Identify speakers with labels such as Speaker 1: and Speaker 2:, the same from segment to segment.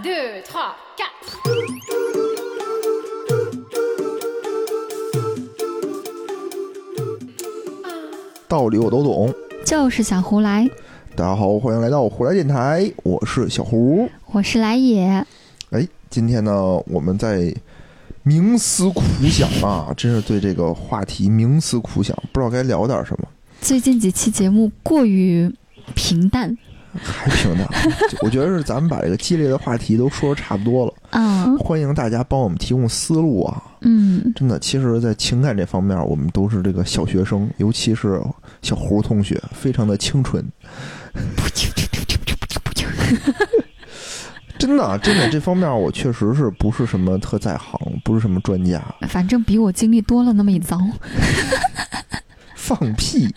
Speaker 1: Deux, trois, quatre.
Speaker 2: 道理我都懂。
Speaker 3: 就是想胡来，
Speaker 2: 大家好，欢迎来到胡来电台，我是小胡。
Speaker 3: 我是来也。
Speaker 2: 哎，今天呢，我们在冥思苦想啊，真是对这个话题冥思苦想，不知道该聊点什么，
Speaker 3: 最近几期节目过于平淡，
Speaker 2: 还平淡。我觉得是咱们把这个激烈的话题都说的差不多了，
Speaker 3: 嗯
Speaker 2: 欢迎大家帮我们提供思路啊。
Speaker 3: 嗯，
Speaker 2: 真的，其实，在情感这方面，我们都是这个小学生，尤其是小胡同学，非常的清纯。真的啊，真的，这方面我确实是不是什么特在行，不是什么专家。
Speaker 3: 反正比我经历多了那么一遭。
Speaker 2: 放屁。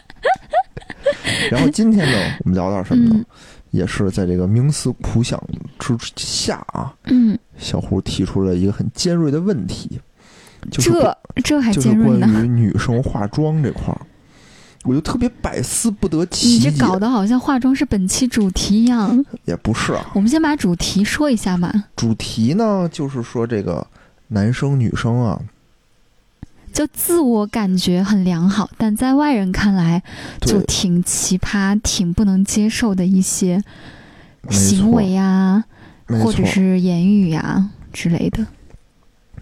Speaker 2: 然后今天呢，我们聊点什么呢？
Speaker 3: 嗯
Speaker 2: 也是在这个冥思苦想之下啊，
Speaker 3: 嗯，
Speaker 2: 小胡提出了一个很尖锐的问题，就是
Speaker 3: 这这还尖锐呢？
Speaker 2: 关于女生化妆这块儿，我就特别百思不得其解
Speaker 3: 你这。搞得好像化妆是本期主题一样。
Speaker 2: 也不是啊，
Speaker 3: 我们先把主题说一下嘛，
Speaker 2: 主题呢就是说这个男生女生啊，
Speaker 3: 就自我感觉很良好，但在外人看来就，挺奇葩、挺不能接受的一些行为呀、或者是言语呀、之类的。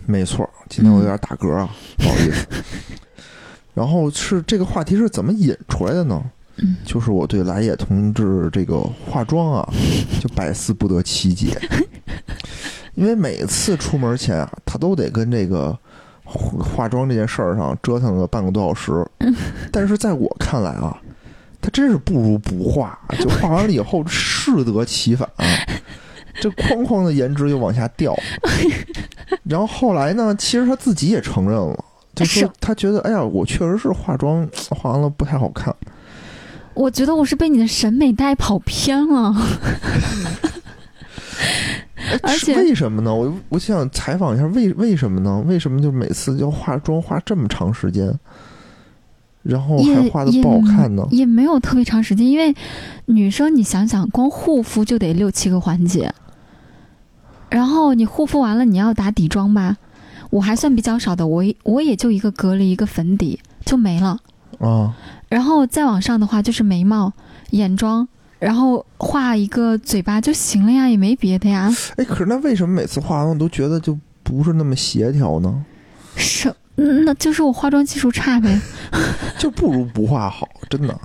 Speaker 2: 没错。今天我有点打嗝啊，不好意思。然后是这个话题是怎么引出来的呢？
Speaker 3: 嗯
Speaker 2: 就是我对来也同志这个化妆啊，就百思不得其解。因为每次出门前啊，他都得跟这个化化妆这件事儿上折腾了半个多小时。但是在我看来啊，他真是不如不化，就化完了以后适得其反、啊，这哐哐的颜值又往下掉。然后后来呢，其实他自己也承认了，就说
Speaker 3: 是
Speaker 2: 他觉得，哎呀，我确实是化妆 化完了不太好看。
Speaker 3: 我觉得我是被你的审美带跑偏了。而且
Speaker 2: 为什么呢？我我想采访一下，为为什么呢？为什么就每次要化妆化这么长时间，然后还化的不好看呢？
Speaker 3: 也没有特别长时间，因为女生你想想，光护肤就得六七个环节，然后你护肤完了，你要打底妆吧。我还算比较少的，我我也就一个隔离一个粉底就没了，
Speaker 2: 啊，
Speaker 3: 然后再往上的话就是眉毛、眼妆，然后画一个嘴巴就行了呀，也没别的呀。
Speaker 2: 哎，可是那为什么每次化完我都觉得就不是那么协调呢？
Speaker 3: 是，嗯那就是我化妆技术差呗。
Speaker 2: 就不如不化好，真的。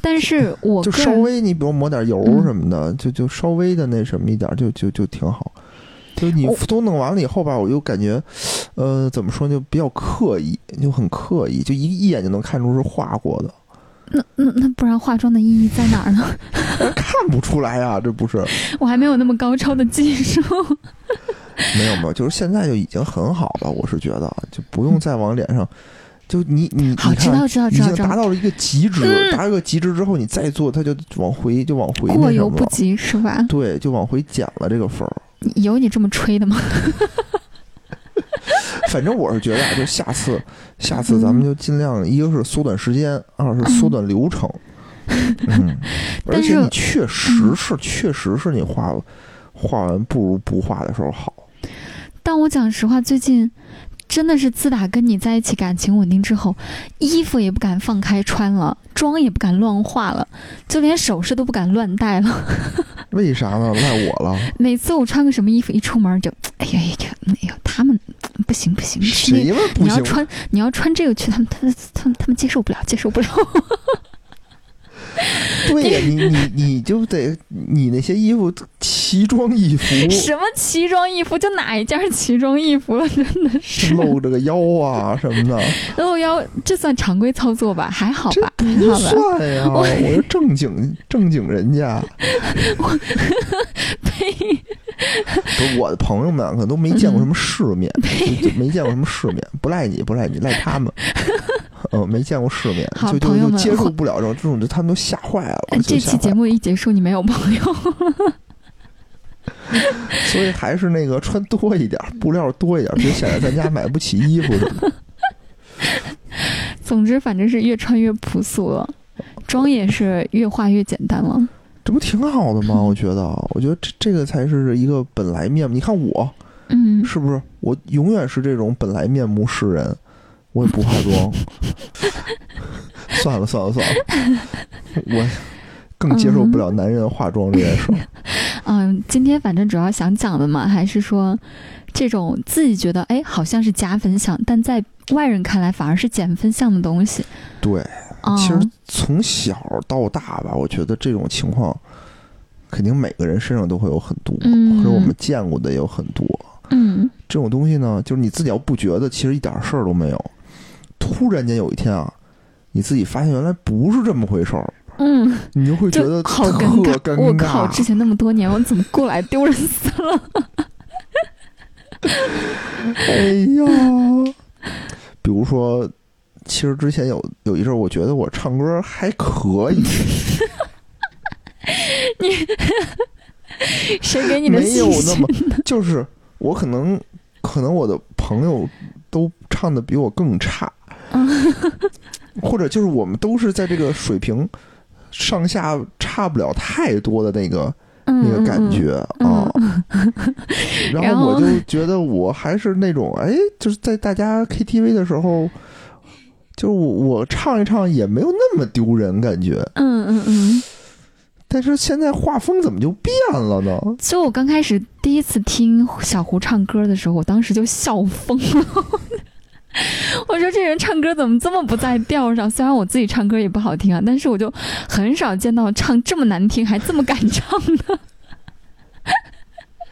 Speaker 3: 但是我
Speaker 2: 就稍微你比如抹点油
Speaker 3: 嗯
Speaker 2: 什么的，就就稍微的那什么一点，就就就挺好。就你都弄完了以后吧，我就感觉，呃，怎么说就比较刻意，就很刻意，就一一眼就能看出是画过的，
Speaker 3: 那那那不然化妆的意义在哪儿呢？
Speaker 2: 看不出来呀、这不是
Speaker 3: 我还没有那么高超的技术。
Speaker 2: 没有没有，就是现在就已经很好了，我是觉得就不用再往脸上，就你你
Speaker 3: 好，知道知道知道已经
Speaker 2: 达到了一个极致，
Speaker 3: 嗯
Speaker 2: 达到一个极致之后，你再做它就往回就往回
Speaker 3: 过犹不及是吧？
Speaker 2: 对，就往回减了这个分儿。
Speaker 3: 有你这么吹的吗？
Speaker 2: 反正我是觉得啊，就下次，下次咱们就尽量，一个是缩短时间，二是缩短流程。嗯，而
Speaker 3: 但是
Speaker 2: 且你确实是，确实是你画画完不如不画的时候好。
Speaker 3: 但我讲实话，最近真的是自打跟你在一起，感情稳定之后，衣服也不敢放开穿了，妆也不敢乱化了，就连首饰都不敢乱戴了。
Speaker 2: 为啥呢？赖我了？
Speaker 3: 每次我穿个什么衣服，一出门就，哎呀哎呀，哎呀，他们不行不行，
Speaker 2: 谁们不行？
Speaker 3: 你要穿你要穿这个去，他们他们他们他们接受不了，接受不了。
Speaker 2: 对呀，你你你就得你那些衣服奇装异服，
Speaker 3: 什么奇装异服？就哪一件奇装异服了？真的是
Speaker 2: 露着个腰啊 什么的，
Speaker 3: 露腰，这算常规操作吧？还好吧？
Speaker 2: 不
Speaker 3: 还好吧？
Speaker 2: 算呀！
Speaker 3: 我
Speaker 2: 我是正经正经人家。
Speaker 3: 呸！
Speaker 2: 不是我的朋友们啊可能都没见过什么世面，没见过什么世面，不赖你，不赖你，赖他们。嗯，没见过世面，就就就接受不了这种这种，就他们都吓坏了。
Speaker 3: 这期节目一结束，你没有朋友。
Speaker 2: 所以还是那个穿多一点，布料多一点，别显得咱家买不起衣服什么的。
Speaker 3: 总之，反正是越穿越朴素了，妆也是越化越简单了。
Speaker 2: 这不挺好的吗？我觉得，我觉得这这个才是一个本来面目。你看我
Speaker 3: 嗯，
Speaker 2: 是不是？我永远是这种本来面目示人，我也不化妆。算了算了算了，我更接受不了男人化妆这件事儿。
Speaker 3: 嗯，今天反正主要想讲的嘛，还是说这种自己觉得哎好像是加分项，但在外人看来反而是减分项的东西。
Speaker 2: 对，
Speaker 3: 哦、
Speaker 2: 其实从小到大吧，我觉得这种情况肯定每个人身上都会有很多，
Speaker 3: 嗯
Speaker 2: 或者我们见过的也有很多。
Speaker 3: 嗯
Speaker 2: 这种东西呢，就是你自己要不觉得，其实一点事儿都没有。突然间有一天啊，你自己发现原来不是这么回事儿，
Speaker 3: 嗯，
Speaker 2: 你就会觉得
Speaker 3: 好
Speaker 2: 特
Speaker 3: 尴尬。
Speaker 2: 尴
Speaker 3: 我靠，之前那么多年我怎么过来，丢人死了。
Speaker 2: 哎呀，比如说，其实之前有有一阵儿，我觉得我唱歌还可以，你
Speaker 3: 谁给你的
Speaker 2: 没有
Speaker 3: 信息？
Speaker 2: 那么，就是我可能可能我的朋友都唱的比我更差，或者就是我们都是在这个水平上下差不了太多的那个
Speaker 3: 嗯
Speaker 2: 那个感觉
Speaker 3: 嗯
Speaker 2: 啊。然
Speaker 3: 然后
Speaker 2: 后我就觉得我还是那种哎，就是在大家 KTV 的时候，就是我我唱一唱也没有那么丢人感觉。
Speaker 3: 嗯嗯嗯。
Speaker 2: 但是现在画风怎么就变了呢？
Speaker 3: 就我刚开始第一次听小胡唱歌的时候，我当时就笑疯了。我说这人唱歌怎么这么不在调上？虽然我自己唱歌也不好听啊，但是我就很少见到唱这么难听还这么敢唱的。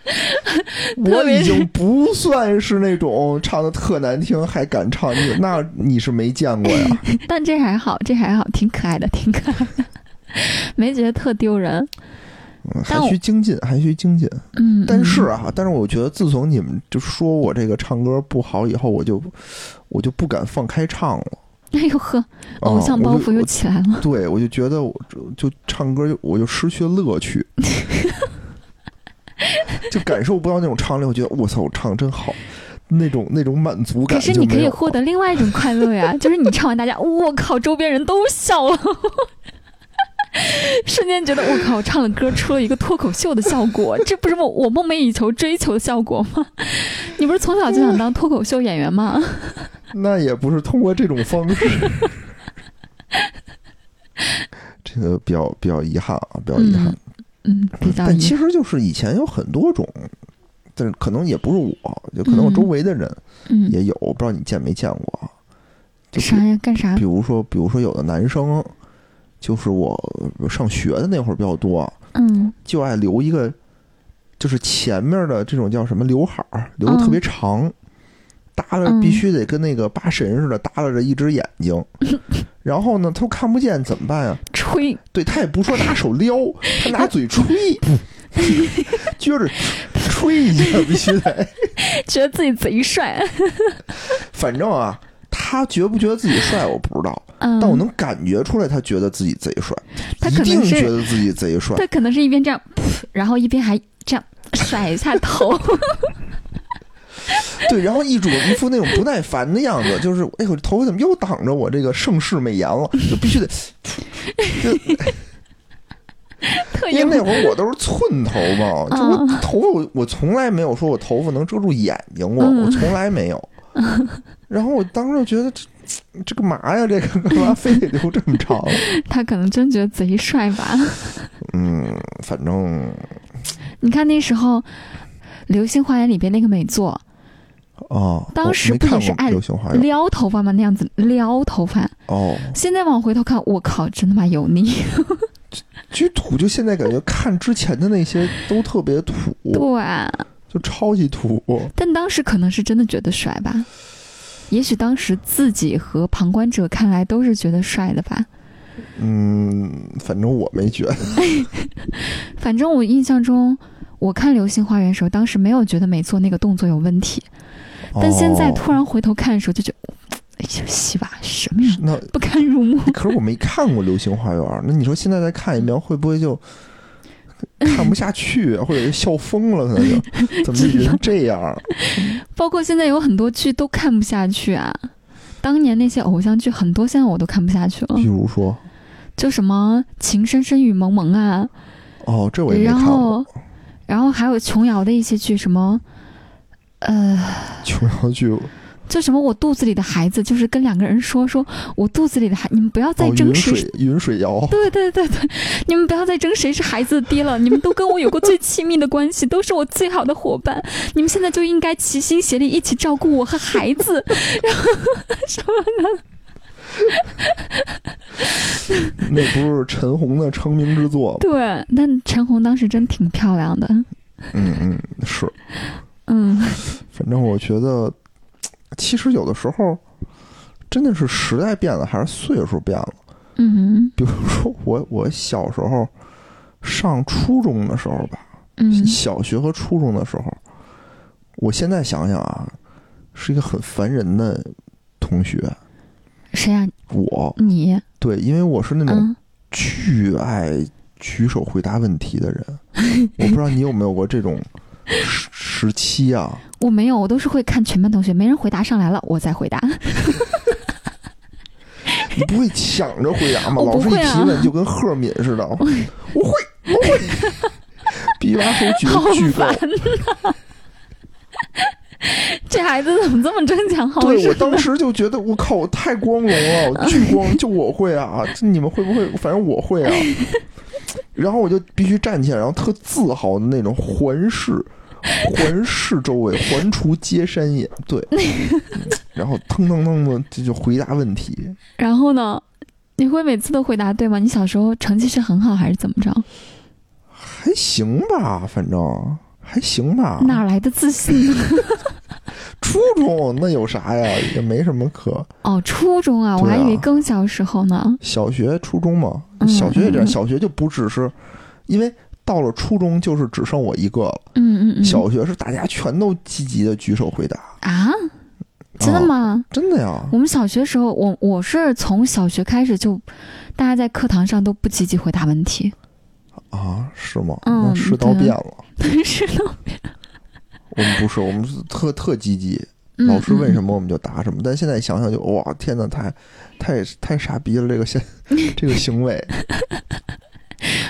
Speaker 2: 我已经不算是那种唱的特难听还敢唱，你那你是没见过呀？
Speaker 3: 但这还好，这还好，挺可爱的，挺可爱的，没觉得特丢人。
Speaker 2: 嗯还需精进，还需精进。
Speaker 3: 嗯，
Speaker 2: 但是啊，但是我觉得自从你们就说我这个唱歌不好以后，我就我就不敢放开唱了。
Speaker 3: 嗯，哎呦呵，
Speaker 2: 啊
Speaker 3: 偶像包袱又起来了。
Speaker 2: 对，我就觉得我就就唱歌就我就失去了乐趣，就感受不到那种唱力。我觉得我操，我唱的真好，那种那种满足感
Speaker 3: 可是你可以获得另外一种快乐呀，就是你唱完，大家我靠，周边人都笑了，瞬间觉得我靠，我唱的歌出了一个脱口秀的效果，这不是我我梦寐以求追求的效果吗？你不是从小就想当脱口秀演员吗？
Speaker 2: 那也不是通过这种方式。这个比较比较遗憾啊，比较遗憾。
Speaker 3: 嗯，比较
Speaker 2: 但。其实就是以前有很多种，但是可能也不是我，就可能我周围的人
Speaker 3: 嗯，
Speaker 2: 也有，我不知道你见没见过啊。
Speaker 3: 啥呀？干啥
Speaker 2: 比？如说，比如说有的男生，就是我上学的那会儿比较多，
Speaker 3: 嗯
Speaker 2: 就爱留一个，就是前面的这种叫什么刘海儿，留的特别长，耷拉
Speaker 3: 嗯
Speaker 2: 必须得跟那个八神似的耷拉着一只眼睛，然后呢，他又看不见怎么办呀？
Speaker 3: 吹，
Speaker 2: 对他也不说拿手撩，他拿嘴吹，撅着吹一下，必须得。
Speaker 3: 觉得自己贼帅。
Speaker 2: 反正啊，他觉不觉得自己帅我不知道，
Speaker 3: 嗯，
Speaker 2: 但我能感觉出来，他觉得自己贼帅，
Speaker 3: 他
Speaker 2: 一定觉得自己贼帅。
Speaker 3: 他可能是一边这样，然后一边还这样甩一下头。
Speaker 2: 对，然后一种一副那种不耐烦的样子，就是哎呦，我这头发怎么又挡着我这个盛世美颜了？就必须得，就因为那会儿我都是寸头嘛，就我
Speaker 3: 嗯
Speaker 2: 头发我我从来没有说我头发能遮住眼睛过，
Speaker 3: 嗯
Speaker 2: 我从来没有。然后我当时就觉得这 这干嘛呀？这个干嘛非得留这么长？
Speaker 3: 他可能真觉得贼帅吧？
Speaker 2: 嗯，反正
Speaker 3: 你看那时候《流星花园》里边那个美作
Speaker 2: 哦，
Speaker 3: 当时不也是爱《撩头发吗？那样子撩头发，
Speaker 2: 哦，
Speaker 3: 现在往回头看，我靠，真他妈油腻！
Speaker 2: 巨土，就现在感觉看之前的那些都特别土，
Speaker 3: 对啊，
Speaker 2: 就超级土。
Speaker 3: 但当时可能是真的觉得帅吧？也许当时自己和旁观者看来都是觉得帅的吧。
Speaker 2: 嗯，反正我没觉得。
Speaker 3: 反正我印象中，我看《流星花园》的时候，当时没有觉得美作那个动作有问题，但现在
Speaker 2: 哦
Speaker 3: 突然回头看的时候，就觉得，哎呀，西吧什么呀，
Speaker 2: 那
Speaker 3: 不堪入目。
Speaker 2: 可是我没看过《流星花园》，那你说现在再看一遍，会不会就看不下去，或者就笑疯了？可能就 怎么这人这样？
Speaker 3: 包括现在有很多剧都看不下去啊。当年那些偶像剧很多，现在我都看不下去了
Speaker 2: 比。如说，
Speaker 3: 就什么《情深深雨蒙蒙》啊，
Speaker 2: 哦，这我也没
Speaker 3: 然
Speaker 2: 看过。
Speaker 3: 后，然后还有琼瑶的一些剧，什么，呃，
Speaker 2: 琼瑶剧
Speaker 3: 就什么我肚子里的孩子，就是跟两个人说说我肚子里的孩，你们不要再争谁
Speaker 2: 水云水谣，
Speaker 3: 对对对对，你们不要再争谁是孩子的爹了，你们都跟我有过最亲密的关系，都是我最好的伙伴，你们现在就应该齐心协力一起照顾我和孩子。然 后什么呢？
Speaker 2: 那不是陈红的成名之作吗？
Speaker 3: 对，但陈红当时真挺漂亮的，
Speaker 2: 嗯嗯，是。
Speaker 3: 嗯
Speaker 2: 反正我觉得，其实有的时候真的是时代变了，还是岁数变了。
Speaker 3: 嗯
Speaker 2: 比如说我我小时候上初中的时候吧，
Speaker 3: 嗯
Speaker 2: 小学和初中的时候，我现在想想啊，是一个很烦人的同学。
Speaker 3: 谁呀、
Speaker 2: 我
Speaker 3: 你？
Speaker 2: 对，因为我是那种
Speaker 3: 嗯
Speaker 2: 巨爱举手回答问题的人，我不知道你有没有过这种时时期啊？
Speaker 3: 我没有，我都是会看全班同学，没人回答上来了，我再回答。
Speaker 2: 你不会抢着回答吗？
Speaker 3: 我
Speaker 2: 老师一提问就跟赫敏似的，我会，我会，比把手举
Speaker 3: 好
Speaker 2: 得巨高！
Speaker 3: 这孩子怎么这么争强好胜
Speaker 2: 对我？当时就觉得，我靠，我太光荣了，我巨光，就我会啊，这你们会不会？反正我会啊。然后我就必须站起来，然后特自豪的那种环视，环视周围，环除皆山也。对，嗯然后腾腾腾的这就回答问题。
Speaker 3: 然后呢？你会每次都回答对吗？你小时候成绩是很好还是怎么着？
Speaker 2: 还行吧，反正还行吧。
Speaker 3: 哪来的自信呢？
Speaker 2: 初中那有啥呀？也没什么可。
Speaker 3: 哦，初中啊，我还以为更小时候呢。
Speaker 2: 小学、初中嘛，
Speaker 3: 嗯
Speaker 2: 小学也这样。
Speaker 3: 嗯
Speaker 2: 小学就不只是，因为到了初中就是只剩我一个了。
Speaker 3: 嗯嗯嗯。
Speaker 2: 小学是大家全都积极的举手回答，
Speaker 3: 啊？真的
Speaker 2: 啊
Speaker 3: 吗？
Speaker 2: 真的呀。
Speaker 3: 我们小学时候，我我是从小学开始就，大家在课堂上都不积极回答问题。
Speaker 2: 啊，是吗？
Speaker 3: 嗯
Speaker 2: 那 世道变了。
Speaker 3: 是的。
Speaker 2: 我们不是，我们是特特积极，
Speaker 3: 嗯
Speaker 2: 老师问什
Speaker 3: 么？
Speaker 2: 我们就答什么。但现在想想就哇，天哪，太太太傻逼了，这个现 这个行为。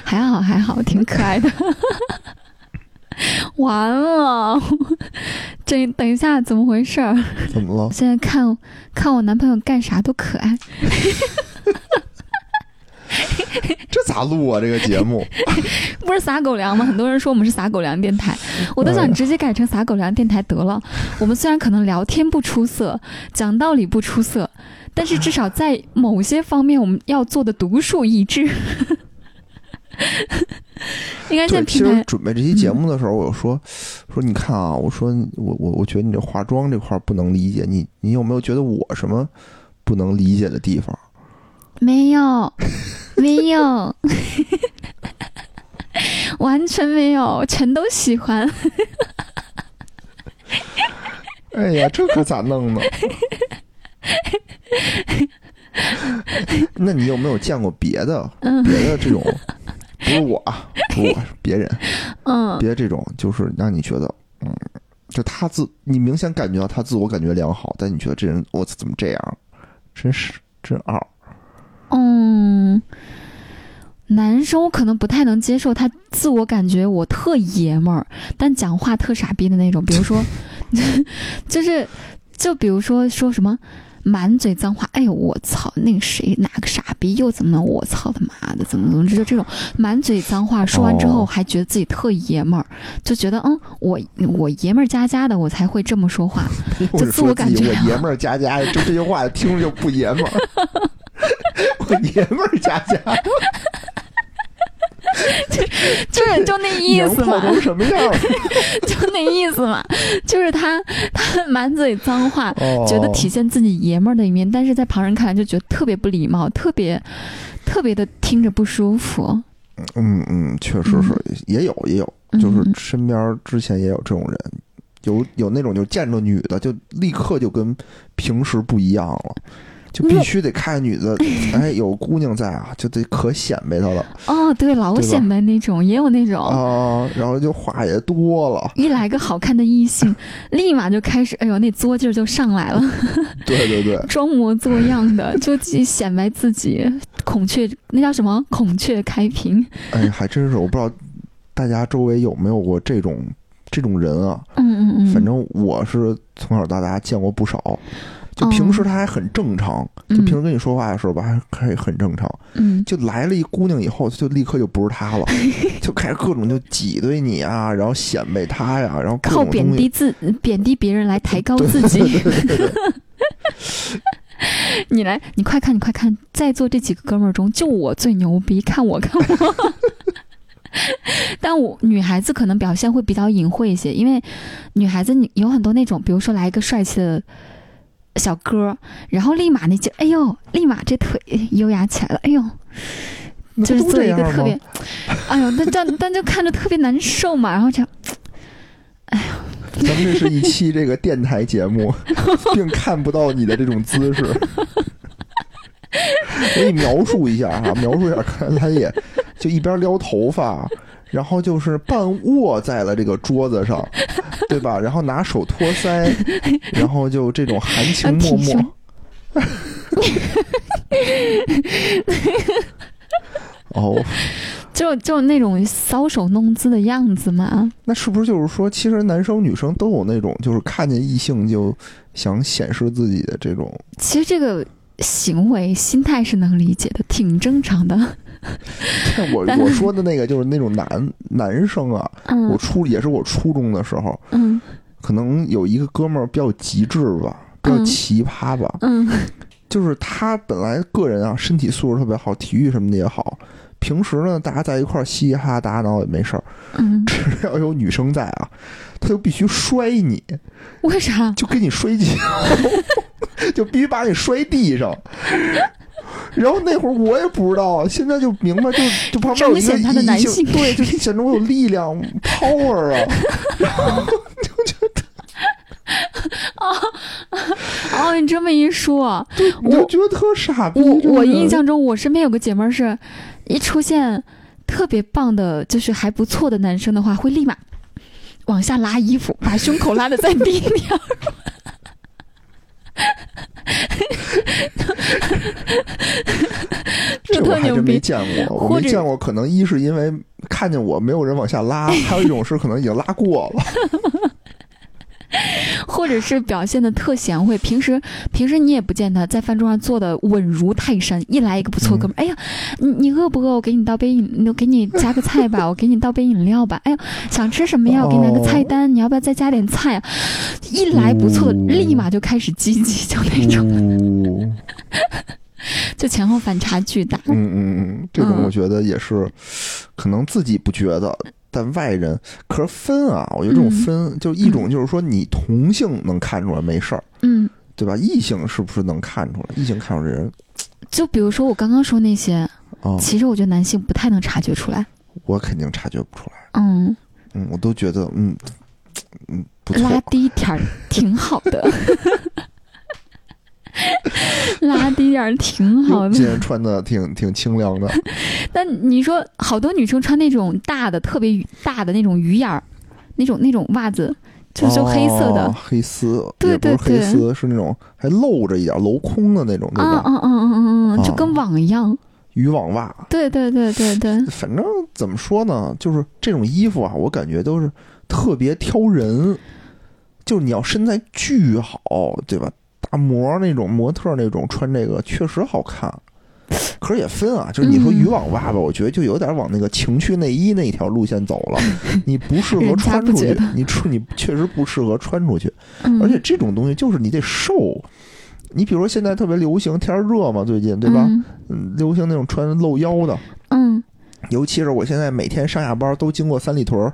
Speaker 3: 还好还好，挺可爱的。完了，这等一下怎么回事儿？
Speaker 2: 怎么了？
Speaker 3: 现在看看我男朋友干啥都可爱。
Speaker 2: 这咋录啊？这个节目
Speaker 3: 不是撒狗粮吗？很多人说我们是撒狗粮电台，我都
Speaker 2: 哎
Speaker 3: 想直接改成撒狗粮电台得了。我们虽然可能聊天不出色，讲道理不出色，但是至少在某些方面我们要做的独树一帜。应该
Speaker 2: 现，
Speaker 3: 在平台，
Speaker 2: 其实准备这期节目的时候，我有说说你看啊，我说我我我觉得你这化妆这块儿不能理解，你你有没有觉得我什么不能理解的地方？
Speaker 3: 没有，没有，完全没有，全都喜欢。
Speaker 2: 哎呀，这可咋弄呢？那你有没有见过别的
Speaker 3: 嗯
Speaker 2: 别的这种？不是我啊，不是我，是 别人，
Speaker 3: 嗯，
Speaker 2: 别的这种就是让你觉得，嗯，就他自你明显感觉到他自我感觉良好，但你觉得这人我怎么这样？真是真二。
Speaker 3: 嗯，男生我可能不太能接受他自我感觉我特爷们儿，但讲话特傻逼的那种。比如说，就是就比如说说什么满嘴脏话，哎呦我操，那个谁哪个傻逼又怎么能我操他妈的怎么怎么就这种满嘴脏话说完之后
Speaker 2: 哦
Speaker 3: 还觉得自己特爷们儿，就觉得嗯我我爷们儿家家的我才会这么说话。就自我感觉
Speaker 2: 我爷们儿家家，就这句话听着就不爷们儿。我爷们儿家家，
Speaker 3: 就是就那意思嘛，
Speaker 2: 娘炮成什么样？
Speaker 3: 就那意思嘛，就是他他满嘴脏话，
Speaker 2: 哦，
Speaker 3: 觉得体现自己爷们儿的一面，但是在旁人看来就觉得特别不礼貌，特别特别的听着不舒服。
Speaker 2: 嗯嗯，确实是，也有也有，就是
Speaker 3: 嗯
Speaker 2: 身边之前也有这种人，有有那种就见着女的就立刻就跟平时不一样了，就必须得看女的，哎，有姑娘在啊，就得可显摆她了
Speaker 3: 哦，对，老显摆那种，也有那种。
Speaker 2: 啊，然后就话也多了，
Speaker 3: 一来个好看的异性，立马就开始，哎呦，那作劲儿就上来了，
Speaker 2: 对对对，
Speaker 3: 装模作样的，就去显摆自己，孔雀那叫什么？孔雀开屏。
Speaker 2: 哎，还真是，我不知道大家周围有没有过这种这种人啊，
Speaker 3: 嗯嗯嗯，
Speaker 2: 反正我是从小到大见过不少。就平时他还很正常，就平时跟你说话的时候吧，还还很正常。
Speaker 3: 嗯，
Speaker 2: 就来了一姑娘以后，就立刻就不是他了，就开始各种就挤兑你啊，然后显摆他呀，然后各
Speaker 3: 靠。贬低自贬低别人来抬高自己。你来，你快看，你快看，在座这几个哥们儿中，就我最牛逼，看我，看我。但我女孩子可能表现会比较隐晦一些，因为女孩子你有很多那种，比如说来一个帅气的小哥，然后立马那就哎呦，立马这腿优雅起来了，哎呦，就是做一个特别，哎呦，但但但就看着特别难受嘛，然后就，哎呦，
Speaker 2: 咱们这是一期这个电台节目，并看不到你的这种姿势。我给你描述一下啊，描述一下，看他也就一边撩头发，然后就是半卧在了这个桌子上，对吧？然后拿手托腮，然后就这种含情脉
Speaker 3: 挺
Speaker 2: 脉。哦，
Speaker 3: 就就那种搔首弄姿的样子嘛。
Speaker 2: 那是不是就是说，其实男生女生都有那种，就是看见异性就想显示自己的这种？
Speaker 3: 其实这个行为心态是能理解的，挺正常的。
Speaker 2: 我我说的那个就是那种男男生啊，我
Speaker 3: 嗯
Speaker 2: 初也是我初中的时候，
Speaker 3: 嗯
Speaker 2: 可能有一个哥们儿比较极致吧，比较
Speaker 3: 嗯
Speaker 2: 奇葩吧，
Speaker 3: 嗯
Speaker 2: 就是他本来个人啊身体素质特别好，体育什么的也好。平时呢，大家在一块儿嘻嘻哈哈打打闹也没事儿，
Speaker 3: 嗯，
Speaker 2: 只要有女生在啊，他就必须摔你，
Speaker 3: 为啥？
Speaker 2: 就给你摔跤，就必须把你摔地上。然后那会儿我也不知道，现在就明白，就就旁边有一个
Speaker 3: 男性
Speaker 2: 对，就显得我有力量 power 啊。
Speaker 3: 哦，你这么一说，
Speaker 2: 你就觉得特傻逼。
Speaker 3: 我我印象中，我身边有个姐妹儿是，一出现特别棒的，就是还不错的男生的话，会立马往下拉衣服，把胸口拉的再低点儿。
Speaker 2: 这我还真没，见过，我没见过。可能一是因为看见我没有人往下拉，还有一种是可能已经拉过了。
Speaker 3: 或者是表现的特贤惠，平时平时你也不见他在饭桌上坐的稳如泰山，一来一个不错哥们儿，哎呀，你你饿不饿？我给你倒杯饮，我给你加个菜吧，我给你倒杯饮料吧。哎呀，想吃什么呀？我给你拿个菜单，你要不要再加点菜啊？一来不错立马就开始积极，就那种，
Speaker 2: 嗯
Speaker 3: 就前后反差巨大。
Speaker 2: 嗯嗯嗯，这种
Speaker 3: 嗯
Speaker 2: 我觉得也是，可能自己不觉得，但外人可是分啊。我觉得这种
Speaker 3: 嗯
Speaker 2: 分，就一种就是说你同性能看出来没事儿，
Speaker 3: 嗯，
Speaker 2: 对吧？异性是不是能看出来？异性看出来这人
Speaker 3: 就比如说我刚刚说那些，
Speaker 2: 啊，
Speaker 3: 其实我觉得男性不太能察觉出来。
Speaker 2: 我肯定察觉不出来。
Speaker 3: 嗯，
Speaker 2: 嗯，我都觉得嗯嗯不错
Speaker 3: 拉。低点儿挺好的，拉低点儿挺好的。
Speaker 2: 今天穿的挺挺清凉的，
Speaker 3: 但你说好多女生穿那种大的、特别大的那种鱼眼儿，那种那种袜子，就是黑色的
Speaker 2: 哦，黑丝，
Speaker 3: 对
Speaker 2: 也不是
Speaker 3: 对
Speaker 2: 黑丝，是那种还露着一点镂空的那种，对吧？
Speaker 3: 啊啊啊啊啊啊，就
Speaker 2: 啊
Speaker 3: 跟网一样。
Speaker 2: 渔网袜，
Speaker 3: 对对对对对，
Speaker 2: 反正怎么说呢，就是这种衣服啊，我感觉都是特别挑人，就是你要身材巨好，对吧？大模那种模特那种穿这个确实好看，可是也分啊，就是你说
Speaker 3: 嗯
Speaker 2: 渔网袜吧，我觉得就有点往那个情趣内衣那一条路线走了，你不适合穿出去你出你确实不适合穿出去，
Speaker 3: 嗯，
Speaker 2: 而且这种东西就是你得瘦。你比如说现在特别流行，天热嘛，最近对吧？
Speaker 3: 嗯。
Speaker 2: 嗯，流行那种穿露腰的，
Speaker 3: 嗯，
Speaker 2: 尤其是我现在每天上下班都经过三里屯儿，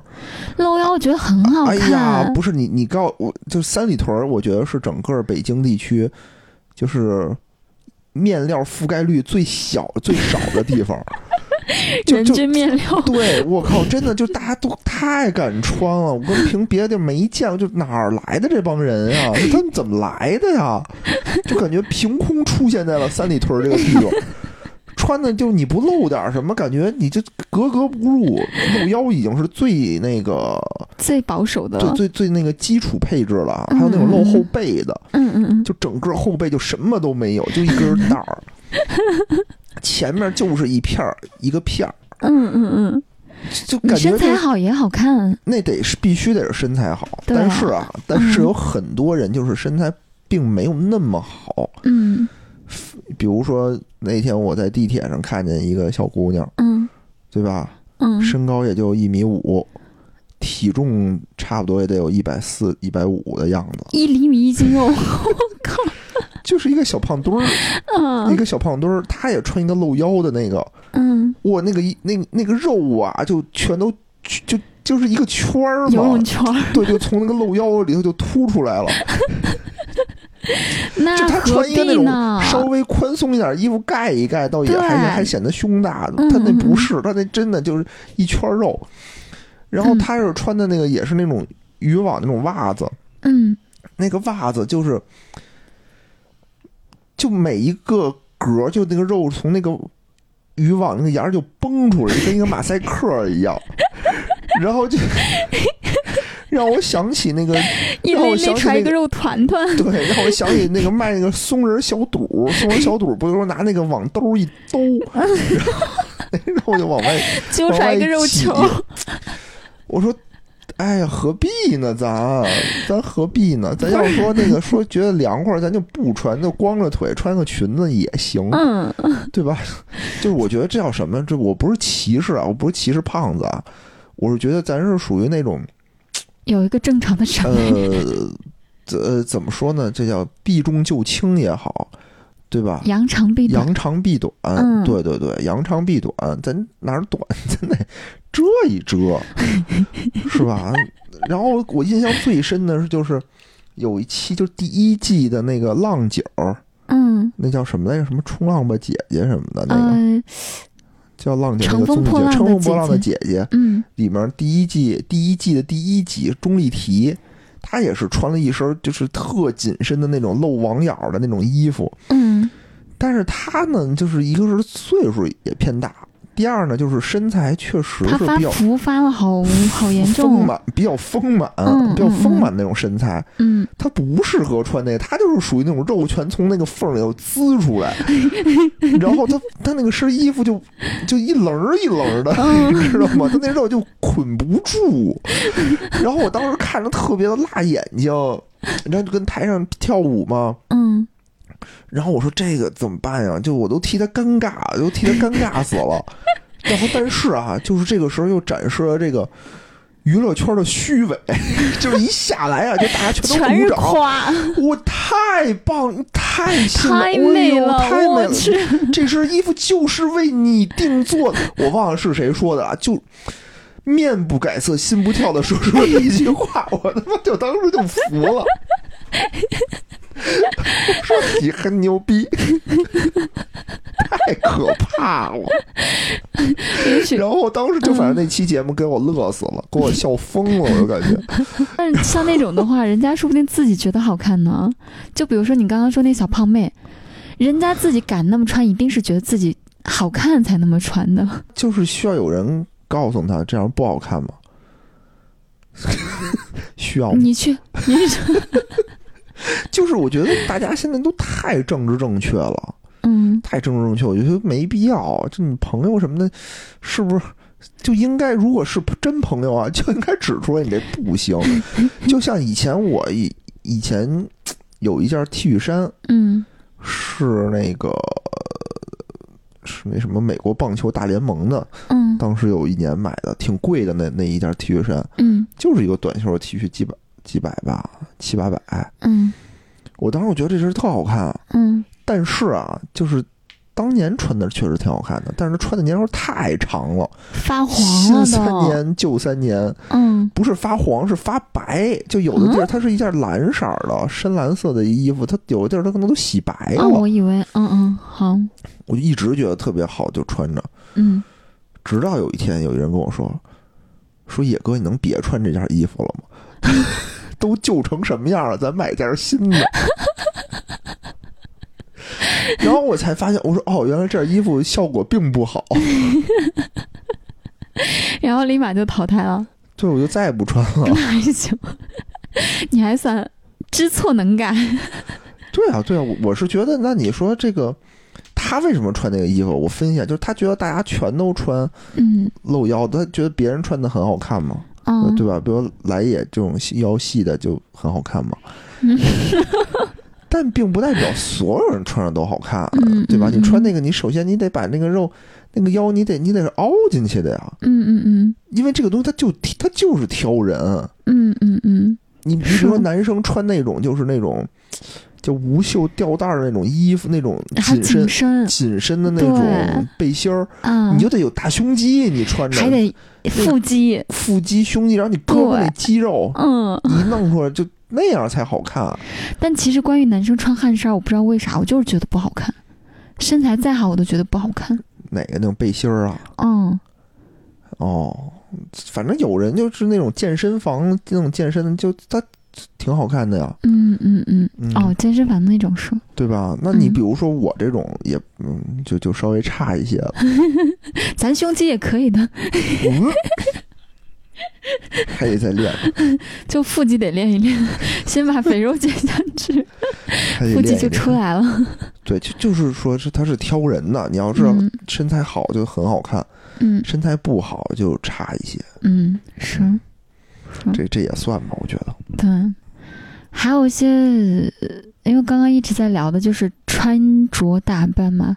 Speaker 3: 露腰我觉得很好看
Speaker 2: 哎呀，不是你你告我，就三里屯儿，我觉得是整个北京地区，就是面料覆盖率最小最少的地方。就
Speaker 3: 人
Speaker 2: 就
Speaker 3: 均面料，
Speaker 2: 对，我靠，真的就大家都太敢穿了，我跟凭别的地儿没见过，就哪儿来的这帮人啊？他们怎么来的呀？就感觉凭空出现在了三里屯这个地方。穿的就你不露点什么，感觉你就格格不入。露腰已经是最那个
Speaker 3: 最保守的。
Speaker 2: 最。最最那个基础配置了，
Speaker 3: 嗯
Speaker 2: 还有那种露后背的，
Speaker 3: 嗯嗯嗯，
Speaker 2: 就整个后背就什么都没有，就一根带儿，前面就是一片儿一个片儿，
Speaker 3: 嗯嗯嗯，
Speaker 2: 就感觉身材
Speaker 3: 好也好看。
Speaker 2: 那得是必须得是身材好，
Speaker 3: 啊。
Speaker 2: 但是啊，但是
Speaker 3: 嗯。
Speaker 2: 有很多人就是身材并没有那么好，
Speaker 3: 嗯
Speaker 2: 比如说那天我在地铁上看见一个小姑娘，
Speaker 3: 嗯
Speaker 2: 对吧？
Speaker 3: 嗯，
Speaker 2: 身高也就一米五，体重差不多也得有一百四、一百五的样子，
Speaker 3: 一厘米一斤 肉。
Speaker 2: 就是一个小胖墩儿，嗯一
Speaker 3: 嗯
Speaker 2: 个小胖墩儿，她也穿一个露腰的那个，
Speaker 3: 嗯，
Speaker 2: 哇，那个一那那个肉啊，就全都就就是一个圈儿嘛
Speaker 3: 游泳，圈儿，
Speaker 2: 对，就从那个露腰里头就凸出来了。
Speaker 3: 那
Speaker 2: 就他穿一个那种？稍微宽松一点衣服盖一盖，倒也还还显得胸大。
Speaker 3: 嗯
Speaker 2: 他那不
Speaker 3: 嗯
Speaker 2: 是，他那真的就是一圈肉。然后
Speaker 3: 嗯
Speaker 2: 他是穿的那个也是那种渔网那种袜子，
Speaker 3: 嗯
Speaker 2: 那个袜子就是，就每一个格，就那个肉从那个渔网那个沿儿就崩出来，就跟一个马赛克一样。然后就让我想起那个，
Speaker 3: 一
Speaker 2: 让我想起那个
Speaker 3: 一个肉团团。
Speaker 2: 对，让我想起那个卖那个松仁小肚，松仁小肚不是说拿那个网兜一兜，然后就往外
Speaker 3: 揪出来一个肉球。
Speaker 2: 我说，哎呀，何必呢？咱咱何必呢？咱要说那个说觉得凉快，咱就不穿，就光着腿穿个裙子也行，
Speaker 3: 嗯
Speaker 2: 对吧？就是我觉得这叫什么？这我不是歧视啊，我不是歧视胖子啊，我是觉得咱是属于那种
Speaker 3: 有一个正常的审美。
Speaker 2: 呃，呃，怎么说呢？这叫避重就轻也好，对吧？
Speaker 3: 扬长避短。
Speaker 2: 扬长避短，
Speaker 3: 嗯
Speaker 2: 对对对，扬长避短，咱哪儿短，咱得遮一遮，是吧？然后我印象最深的是，就是有一期就是第一季的那个浪姐儿，
Speaker 3: 嗯
Speaker 2: 那叫什么来着？什么冲浪吧姐姐什么的，那个、
Speaker 3: 呃
Speaker 2: 叫浪姐那个综艺节，
Speaker 3: 乘风破浪的姐
Speaker 2: 姐姐
Speaker 3: 嗯。
Speaker 2: 里面第一季第一季的第一集钟丽缇。她也是穿了一身就是特紧身的那种露网眼儿的那种衣服，
Speaker 3: 嗯。
Speaker 2: 但是她呢，就是一个是岁数也偏大，第二呢就是身材确实是比较
Speaker 3: 福发了好 好严重丰。
Speaker 2: 满，比较丰满，
Speaker 3: 嗯
Speaker 2: 比较丰
Speaker 3: 嗯
Speaker 2: 满那种身材。
Speaker 3: 嗯
Speaker 2: 他不适合穿那个，他就是属于那种肉全从那个缝里头滋出来，然后他他那个身衣服就就一棱儿一棱儿的，
Speaker 3: 嗯
Speaker 2: 你知道吗？他那肉就捆不住。然后我当时看着特别的辣眼睛，然后就跟台上跳舞嘛。
Speaker 3: 嗯
Speaker 2: 然后我说这个怎么办呀？就我都替他尴尬，都替他尴尬死了。然后但是啊，就是这个时候又展示了这个娱乐圈的虚伪，就是一下来啊，就大家全都鼓掌，
Speaker 3: 夸，
Speaker 2: 我太棒，太幸
Speaker 3: 太美了，
Speaker 2: 太美了！这身衣服就是为你定做的。我忘了是谁说的了，就面不改色心不跳的说出了一句话，我他妈就当时就服了。你很牛逼，太可怕了。然后当时就反正那期节目给我乐死了，给我笑疯了，我就感觉。
Speaker 3: 但是像那种的话，人家说不定自己觉得好看呢。就比如说你刚刚说那小胖妹，人家自己敢那么穿，一定是觉得自己好看才那么穿的。
Speaker 2: 就是需要有人告诉他这样不好看吗？需要？
Speaker 3: 你去，你去，
Speaker 2: 就是我觉得大家现在都太政治正确了，
Speaker 3: 嗯
Speaker 2: 太政治正确，我觉得没必要。就你朋友什么的，是不是就应该？如果是真朋友啊，就应该指出来你这不行。就像以前我以以前有一件 T 恤衫
Speaker 3: 嗯
Speaker 2: 是那个是那什么美国棒球大联盟的，
Speaker 3: 嗯
Speaker 2: 当时有一年买的，挺贵的那那一件 T 恤衫，
Speaker 3: 嗯
Speaker 2: 就是一个短袖 T 恤，几百几百吧，七八百。
Speaker 3: 嗯
Speaker 2: 我当时我觉得这身特好看，
Speaker 3: 嗯
Speaker 2: 但是啊，就是当年穿的确实挺好看的，但是穿的年头太长了，
Speaker 3: 发黄
Speaker 2: 新三。年旧三年，
Speaker 3: 嗯
Speaker 2: 不是发黄是发白，就有的地儿它是一件蓝色儿的深蓝色的衣服，它有的地儿它可能都洗白了，
Speaker 3: 啊，我以为，嗯嗯好，
Speaker 2: 我就一直觉得特别好，就穿着，
Speaker 3: 嗯
Speaker 2: 直到有一天有一人跟我说，说野哥你能别穿这件衣服了吗？都旧成什么样了，咱买件新的。然后我才发现，我说哦，原来这件衣服效果并不好，
Speaker 3: 然后立马就淘汰了。
Speaker 2: 对，我就再也不穿了。
Speaker 3: 那还行，你还算知错能改。
Speaker 2: 对啊，对啊，我我是觉得，那你说这个他为什么穿那个衣服？我分析一下，就是他觉得大家全都穿
Speaker 3: 嗯
Speaker 2: 露腰，他觉得别人穿的很好看对吧？比如来也这种细腰细的就很好看嘛。
Speaker 3: 嗯
Speaker 2: 但并不代表所有人穿上都好看，
Speaker 3: 嗯
Speaker 2: 对吧？
Speaker 3: 嗯
Speaker 2: 你穿那个，你首先你得把那个肉、那个腰，你得你得是凹进去的呀，
Speaker 3: 嗯嗯嗯
Speaker 2: 因为这个东西它就它就是挑人。
Speaker 3: 嗯嗯嗯
Speaker 2: 你你比如说男生穿那种就是那种就无袖吊带儿的那种衣服，那种紧身
Speaker 3: 紧身，
Speaker 2: 的那种背心儿，
Speaker 3: 嗯，
Speaker 2: 你就得有大胸肌，你穿着
Speaker 3: 还得腹肌，
Speaker 2: 腹肌、胸肌，然后你胳膊那肌肉，
Speaker 3: 嗯。
Speaker 2: 一弄出来就那样才好看。
Speaker 3: 但其实关于男生穿汗衫，我不知道为啥，我就是觉得不好看。身材再好，我都觉得不好看。
Speaker 2: 哪个那种背心儿啊？
Speaker 3: 嗯，
Speaker 2: 哦，反正有人就是那种健身房那种健身的，就他挺好看的呀，
Speaker 3: 嗯嗯嗯，
Speaker 2: 嗯。
Speaker 3: 哦，健身房那种是，
Speaker 2: 对吧？那你
Speaker 3: 嗯
Speaker 2: 比如说我这种也，嗯，就就稍微差一些了。
Speaker 3: 咱胸肌也可以的，
Speaker 2: 嗯？还得再练，
Speaker 3: 就腹肌得练一练，先把肥肉减下去，腹肌就。出来了。
Speaker 2: 对，就就是说是他是挑人的，你要知道
Speaker 3: 嗯。
Speaker 2: 身材好就很好看，
Speaker 3: 嗯。
Speaker 2: 身材不好就差一些。
Speaker 3: 嗯，是，
Speaker 2: 嗯
Speaker 3: 是
Speaker 2: 这这也算吧，我觉得。
Speaker 3: 对。还有一些，呃因为刚刚一直在聊的就是穿着打扮嘛，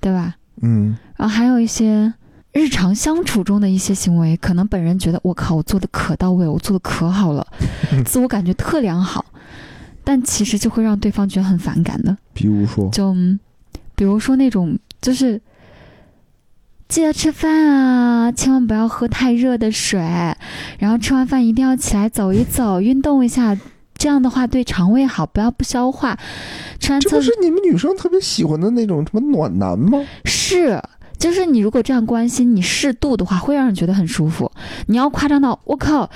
Speaker 3: 对吧？
Speaker 2: 嗯
Speaker 3: 然后还有一些日常相处中的一些行为，可能本人觉得我靠，我做的可到位，我做的可好了，自我感觉特良好，但其实就会让对方觉得很反感的。
Speaker 2: 比如说，
Speaker 3: 就嗯比如说那种就是。记得吃饭啊，千万不要喝太热的水，然后吃完饭一定要起来走一走，运动一下，这样的话对肠胃好，不要不消化。吃完
Speaker 2: 这不是你们女生特别喜欢的那种什么暖男吗？
Speaker 3: 是，就是你如果这样关心，你适度的话，会让人觉得很舒服。你要夸张到我靠，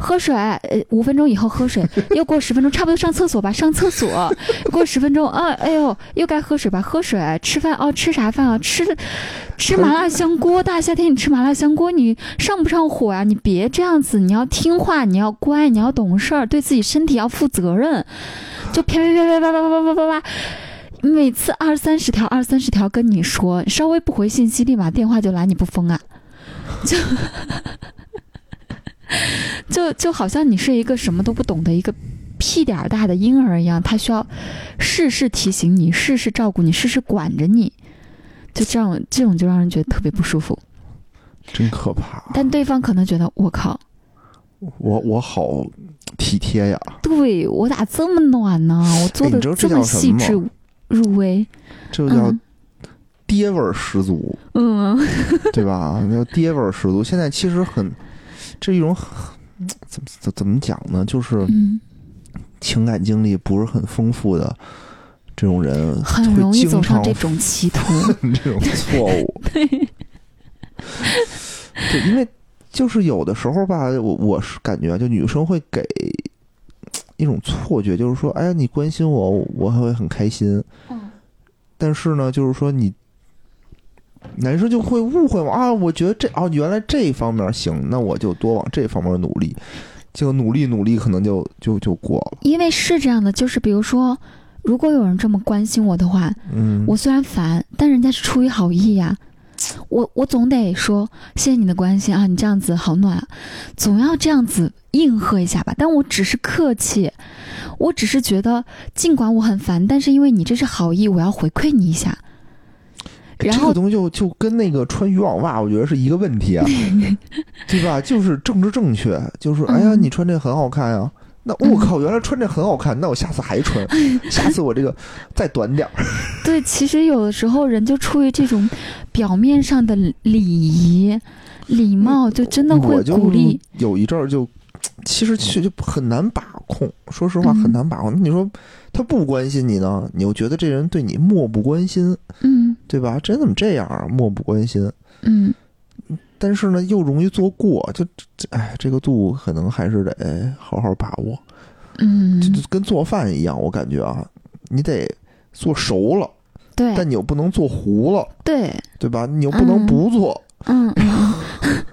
Speaker 3: 喝水，呃，五分钟以后喝水，又过十分钟，差不多上厕所吧，上厕所，过十分钟，啊，哎呦，又该喝水吧，喝水，吃饭哦，吃啥饭啊？吃吃麻辣香锅，大夏天你吃麻辣香锅，你上不上火啊？你别这样子，你要听话，你要乖，你要懂事儿，对自己身体要负责任，就啪啪啪啪啪啪啪啪啪啪。每次二三十条、二三十条跟你说，稍微不回信息，立马电话就来你不封啊，就 就就好像你是一个什么都不懂的一个屁点儿大的婴儿一样，他需要事事提醒你，事事照顾你，事事管着你，就这样，这种就让人觉得特别不舒服。
Speaker 2: 真可怕！
Speaker 3: 但对方可能觉得，我靠，
Speaker 2: 我我好体贴呀，
Speaker 3: 对我咋这么暖呢？我做的
Speaker 2: 这
Speaker 3: 这么细致入微，
Speaker 2: 这就叫
Speaker 3: 嗯
Speaker 2: 爹味儿十足，
Speaker 3: 嗯
Speaker 2: 对吧？叫爹味儿十足。现在其实很，这一种怎么怎怎么讲呢？就是
Speaker 3: 嗯，
Speaker 2: 情感经历不是很丰富的这种人，
Speaker 3: 很容易
Speaker 2: 会经常
Speaker 3: 走上这种歧途。
Speaker 2: 这种错误。对，因为就是有的时候吧，我我是感觉啊就女生会给一种错觉，就是说，哎呀，你关心我，我还会很开心。
Speaker 3: 嗯
Speaker 2: 但是呢，就是说你男生就会误会我啊，我觉得这哦，原来这方面行，那我就多往这方面努力，就努力努力，可能就就就过了。
Speaker 3: 因为是这样的，就是比如说，如果有人这么关心我的话，
Speaker 2: 嗯，
Speaker 3: 我虽然烦，但人家是出于好意呀、我我总得说谢谢你的关心啊，你这样子好暖啊，总要这样子应和一下吧。但我只是客气，我只是觉得，尽管我很烦，但是因为你这是好意，我要回馈你一下。然后
Speaker 2: 这个东西就就跟那个穿渔网袜，我觉得是一个问题啊，对吧？就是政治正确，就是哎呀，
Speaker 3: 嗯
Speaker 2: 你穿这很好看呀。那我靠，原来穿这很好看，那我下次还穿，下次我这个再短点儿。
Speaker 3: 对，其实有的时候人就出于这种表面上的礼仪、礼貌，就真的会鼓励。
Speaker 2: 有一阵儿就，其实其实就很难把控。说实话，
Speaker 3: 嗯
Speaker 2: 很难把控。那你说他不关心你呢，你又觉得这人对你漠不关心，
Speaker 3: 嗯
Speaker 2: 对吧？这人怎么这样啊？漠不关心。
Speaker 3: 嗯，
Speaker 2: 但是呢，又容易做过，就这哎，这个度可能还是得好好把握。
Speaker 3: 嗯
Speaker 2: 就就跟做饭一样，我感觉啊，你得做熟了，
Speaker 3: 对
Speaker 2: 但你又不能做糊了，
Speaker 3: 对，
Speaker 2: 对吧？你又不能不做。
Speaker 3: 嗯嗯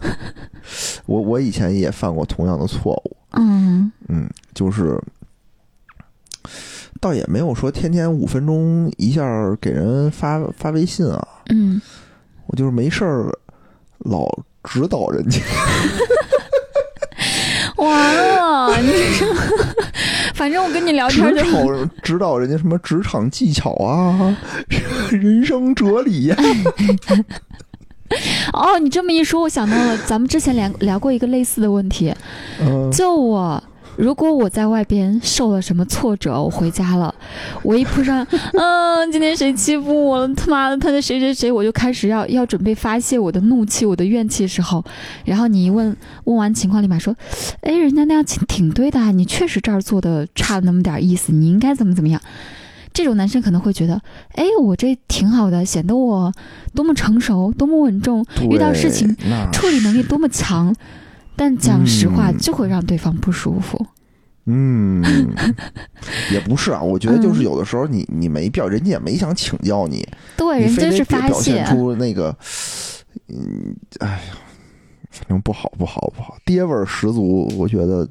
Speaker 2: 我我以前也犯过同样的错误，
Speaker 3: 嗯
Speaker 2: 嗯，就是倒也没有说天天五分钟一下给人发发微信啊，
Speaker 3: 嗯，
Speaker 2: 我就是没事儿老指导人家。
Speaker 3: 完了，你这，反正我跟你聊天就
Speaker 2: 场指导人家什么职场技巧啊，人生哲理呀、
Speaker 3: 哦，你这么一说，我想到了，咱们之前聊聊过一个类似的问题，
Speaker 2: 嗯，
Speaker 3: 就我。如果我在外边受了什么挫折，我回家了，我一扑上，嗯，今天谁欺负我了？他妈的，他的谁谁谁，我就开始要要准备发泄我的怒气、我的怨气的时候，然后你一问，问完情况立马说，哎，人家那样挺挺对的啊，你确实这儿做的差了那么点意思，你应该怎么怎么样。这种男生可能会觉得，哎，我这挺好的，显得我多么成熟，多么稳重，遇到事情处理能力多么强。但讲实话，
Speaker 2: 嗯。
Speaker 3: 就会让对方不舒服。
Speaker 2: 嗯，也不是啊，我觉得就是有的时候你你没必要，人家也没想请教你，
Speaker 3: 对，人就是
Speaker 2: 表
Speaker 3: 发
Speaker 2: 现。出那个，嗯，哎呀，反正不好不好不好，爹味儿十足，我觉得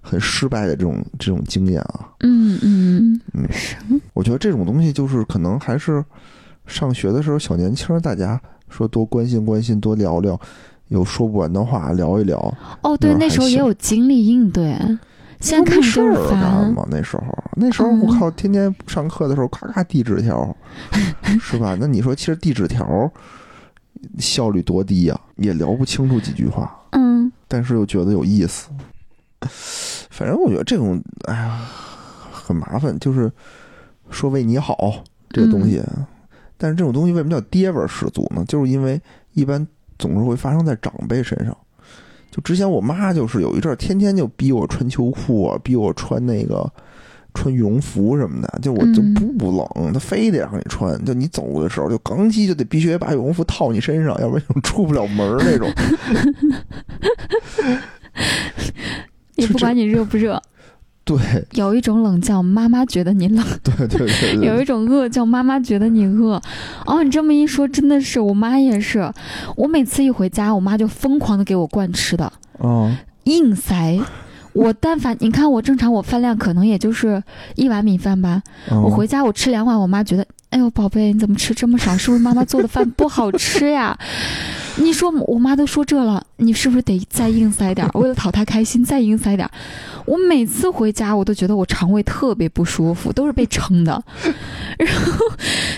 Speaker 2: 很失败的这种这种经验啊，
Speaker 3: 嗯嗯，
Speaker 2: 嗯
Speaker 3: 是，
Speaker 2: 我觉得这种东西就是可能还是上学的时候小年轻儿，大家说多关心关心，多聊聊，有说不完的话聊一聊，
Speaker 3: 哦，对，
Speaker 2: 那
Speaker 3: 时候也有精力应对，现在看
Speaker 2: 事儿干
Speaker 3: 烦。
Speaker 2: 嘛？那时候那时候我
Speaker 3: 嗯
Speaker 2: 靠，天天上课的时候咔咔递纸条，是吧？那你说其实递纸条效率多低呀、也聊不清楚几句话。
Speaker 3: 嗯
Speaker 2: 但是又觉得有意思。反正我觉得这种，哎呀，很麻烦。就是说为你好这个东西，但是这种东西为什么叫爹味儿十足呢？就是因为一般总是会发生在长辈身上。就之前我妈就是有一阵儿，天天就逼我穿秋裤啊，逼我穿那个穿羽绒服什么的，就我就
Speaker 3: 嗯
Speaker 2: 不冷，她非得让你穿。就你走的时候，就刚机就得必须得把羽绒服套你身上，要不然就出不了门儿那种。
Speaker 3: 也不管你热不热，
Speaker 2: 对
Speaker 3: 有一种冷叫妈妈觉得你冷，
Speaker 2: 对对对对，
Speaker 3: 有一种饿叫妈妈觉得你饿。哦，你这么一说，真的是我妈也是。我每次一回家，我妈就疯狂的给我灌吃的，
Speaker 2: 哦，
Speaker 3: 硬塞。我但凡你看我正常我饭量可能也就是一碗米饭吧，
Speaker 2: 嗯
Speaker 3: 我回家我吃两碗，我妈觉得，哎呦宝贝，你怎么吃这么少？是不是妈妈做的饭不好吃呀？你说我妈都说这了，你是不是得再硬塞点儿？为了讨她开心，再硬塞点儿。我每次回家，我都觉得我肠胃特别不舒服，都是被撑的。然后，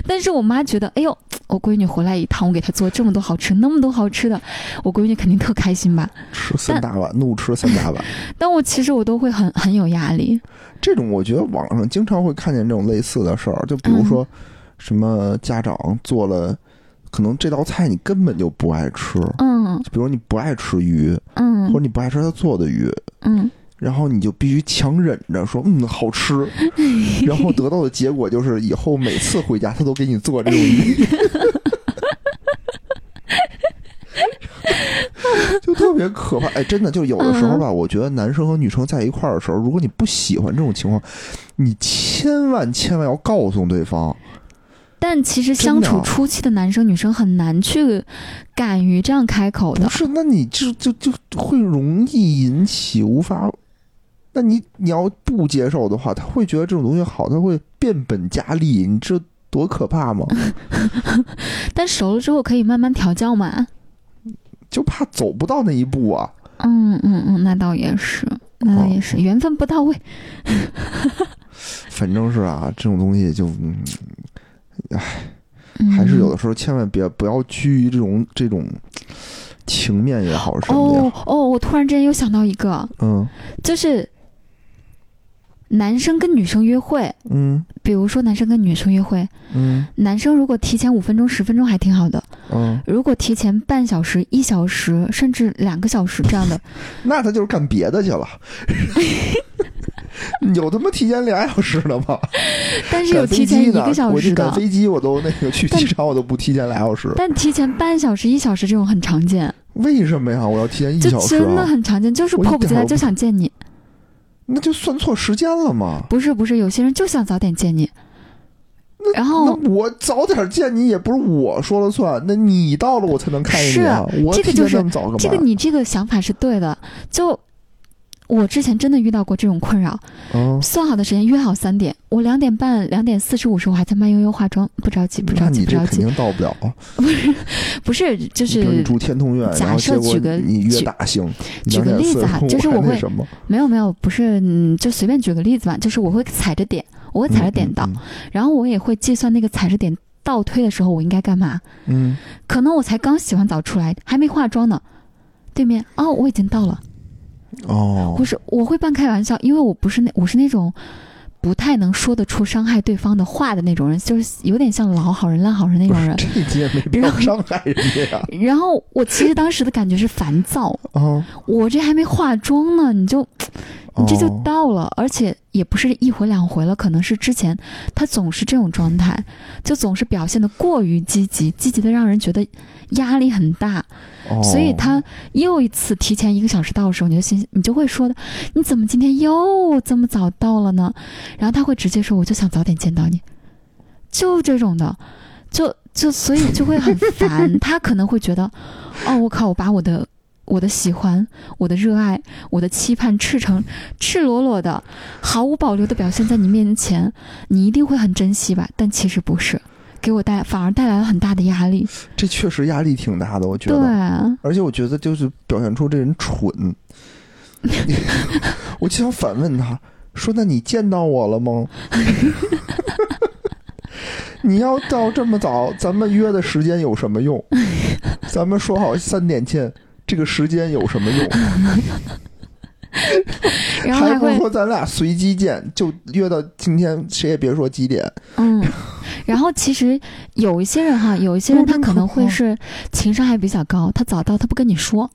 Speaker 3: 但是我妈觉得，哎呦，我闺女回来一趟，我给她做这么多好吃，那么多好吃的，我闺女肯定特开心吧？
Speaker 2: 吃三大碗，怒吃三大碗。
Speaker 3: 但我其实我都会很很有压力。
Speaker 2: 这种我觉得网上经常会看见这种类似的事儿，就比如说什么家长做了，可能这道菜你根本就不爱吃，
Speaker 3: 嗯。
Speaker 2: 就比如你不爱吃鱼，嗯。或
Speaker 3: 嗯
Speaker 2: 者你不爱吃他做的鱼，
Speaker 3: 嗯，
Speaker 2: 然后你就必须强忍着说嗯好吃，然后得到的结果就是以后每次回家他都给你做这种鱼。就特别可怕，哎，真的，就有的时候吧，我觉得男生和女生在一块儿的时候，如果你不喜欢这种情况，你千万千万要告诉对方，
Speaker 3: 但其实相处初期的男生女生很难去敢于这样开口的
Speaker 2: 不。是，那你就就就会容易引起无法。那你你要不接受的话，他会觉得这种东西好，他会变本加厉，你这多可怕吗？
Speaker 3: 但熟了之后可以慢慢调教嘛。
Speaker 2: 就怕走不到那一步啊。
Speaker 3: 嗯嗯嗯，那倒也是，那倒也是，缘分不到位。
Speaker 2: 反正是啊，这种东西就嗯，
Speaker 3: 嗯、
Speaker 2: 还是有的时候千万别不要拘于这种这种情面也好，什么也
Speaker 3: 哦，哦，我突然之间又想到一个，
Speaker 2: 嗯。
Speaker 3: 就是男生跟女生约会，
Speaker 2: 嗯。
Speaker 3: 比如说男生跟女生约会，
Speaker 2: 嗯。
Speaker 3: 男生如果提前五分钟、十分钟还挺好的，
Speaker 2: 嗯，
Speaker 3: 如果提前半小时、一小时，甚至两个小时这样的，
Speaker 2: 那他就是干别的去了。有他妈提前俩小时的吗？
Speaker 3: 但是有提前一个小时
Speaker 2: 我去赶，飞机我都那个去机场我都不提前俩小时。
Speaker 3: 但提前半小时、一小时这种很常见，
Speaker 2: 为什么呀？我要提前一小时
Speaker 3: 真的
Speaker 2: 啊？
Speaker 3: 很常见，就是迫不及待就想见你。
Speaker 2: 那就算错时间了吗？
Speaker 3: 不是不是，有些人就想早点见你，然后
Speaker 2: 那我早点见你也不是我说了算，那你到了我才能看见你啊！我
Speaker 3: 这个就是？这个你这个想法是对的，就。我之前真的遇到过这种困扰，
Speaker 2: 嗯，
Speaker 3: 算好的时间约好三点，我两点半、两点四十五时我还在慢悠悠化妆，不着急，不着急，不着急，
Speaker 2: 肯定到不了啊！
Speaker 3: 不是，就是
Speaker 2: 住天通苑，
Speaker 3: 假设举个
Speaker 2: 你约
Speaker 3: 举
Speaker 2: 大兴，
Speaker 3: 举个例子哈就是我会没有没有，不是，嗯，就随便举个例子吧，就是我会踩着点，我会踩着点到，
Speaker 2: 嗯
Speaker 3: 然后我也会计算那个踩着点倒推的时候我应该干嘛。
Speaker 2: 嗯，
Speaker 3: 可能我才刚洗完澡出来，还没化妆呢，对面哦，我已经到了。
Speaker 2: 嗯哦
Speaker 3: 不，是，我会半开玩笑，因为我不是那我是那种不太能说得出伤害对方的话的那种人，就是有点像老好人烂好人那种人。
Speaker 2: 这你也没必要伤害人家呀！
Speaker 3: 然后我其实当时的感觉是烦躁，
Speaker 2: 啊，
Speaker 3: 我这还没化妆呢，你就你这就
Speaker 2: 哦
Speaker 3: 到了，而且也不是一回两回了，可能是之前他总是这种状态，就总是表现的过于积极，积极的让人觉得压力很大，
Speaker 2: 哦
Speaker 3: 所以他又一次提前一个小时到的时候，你就心你就会说的，你怎么今天又这么早到了呢？然后他会直接说，我就想早点见到你，就这种的，就就所以就会很烦。他可能会觉得，哦，我靠，我把我的我的喜欢、我的热爱、我的期盼赤诚、赤裸裸的、毫无保留的表现在你面前，你一定会很珍惜吧？但其实不是，给我带反而带来了很大的压力。
Speaker 2: 这确实压力挺大的，我觉得
Speaker 3: 对
Speaker 2: 得。，而且我觉得就是表现出这人蠢。我就想反问他说：“那你见到我了吗？你要到这么早，咱们约的时间有什么用？咱们说好三点见，这个时间有什么用？
Speaker 3: 然后还
Speaker 2: 不如说咱俩随机见，就约到今天，谁也别说几点。
Speaker 3: 嗯，然后其实有一些人哈，有一些人他可能会是情商还比较高，他早到他不跟你说，